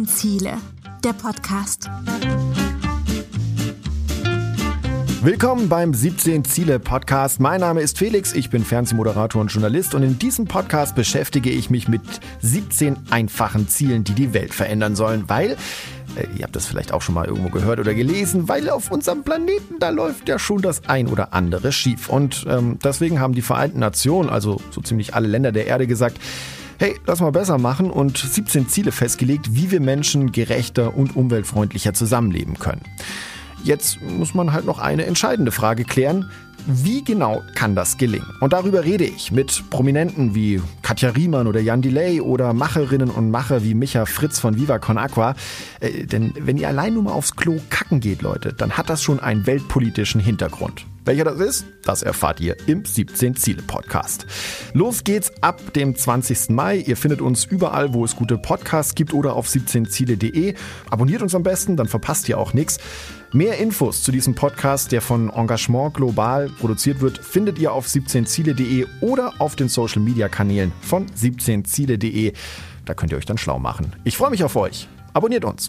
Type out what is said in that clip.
Ziele, der Podcast. Willkommen beim 17 Ziele Podcast. Mein Name ist Felix, ich bin Fernsehmoderator und Journalist und in diesem Podcast beschäftige ich mich mit 17 einfachen Zielen, die die Welt verändern sollen, weil äh, ihr habt das vielleicht auch schon mal irgendwo gehört oder gelesen, weil auf unserem Planeten, da läuft ja schon das ein oder andere schief. Und ähm, deswegen haben die Vereinten Nationen, also so ziemlich alle Länder der Erde gesagt, hey, lass mal besser machen und 17 Ziele festgelegt, wie wir Menschen gerechter und umweltfreundlicher zusammenleben können. Jetzt muss man halt noch eine entscheidende Frage klären. Wie genau kann das gelingen? Und darüber rede ich mit Prominenten wie Katja Riemann oder Jan Delay oder Macherinnen und Macher wie Micha Fritz von Viva Con Aqua. Äh, denn wenn ihr allein nur mal aufs Klo kacken geht, Leute, dann hat das schon einen weltpolitischen Hintergrund. Welcher das ist, das erfahrt ihr im 17 Ziele Podcast. Los geht's ab dem 20. Mai. Ihr findet uns überall, wo es gute Podcasts gibt oder auf 17ziele.de. Abonniert uns am besten, dann verpasst ihr auch nichts. Mehr Infos zu diesem Podcast, der von Engagement Global produziert wird, findet ihr auf 17ziele.de oder auf den Social Media Kanälen von 17ziele.de. Da könnt ihr euch dann schlau machen. Ich freue mich auf euch. Abonniert uns.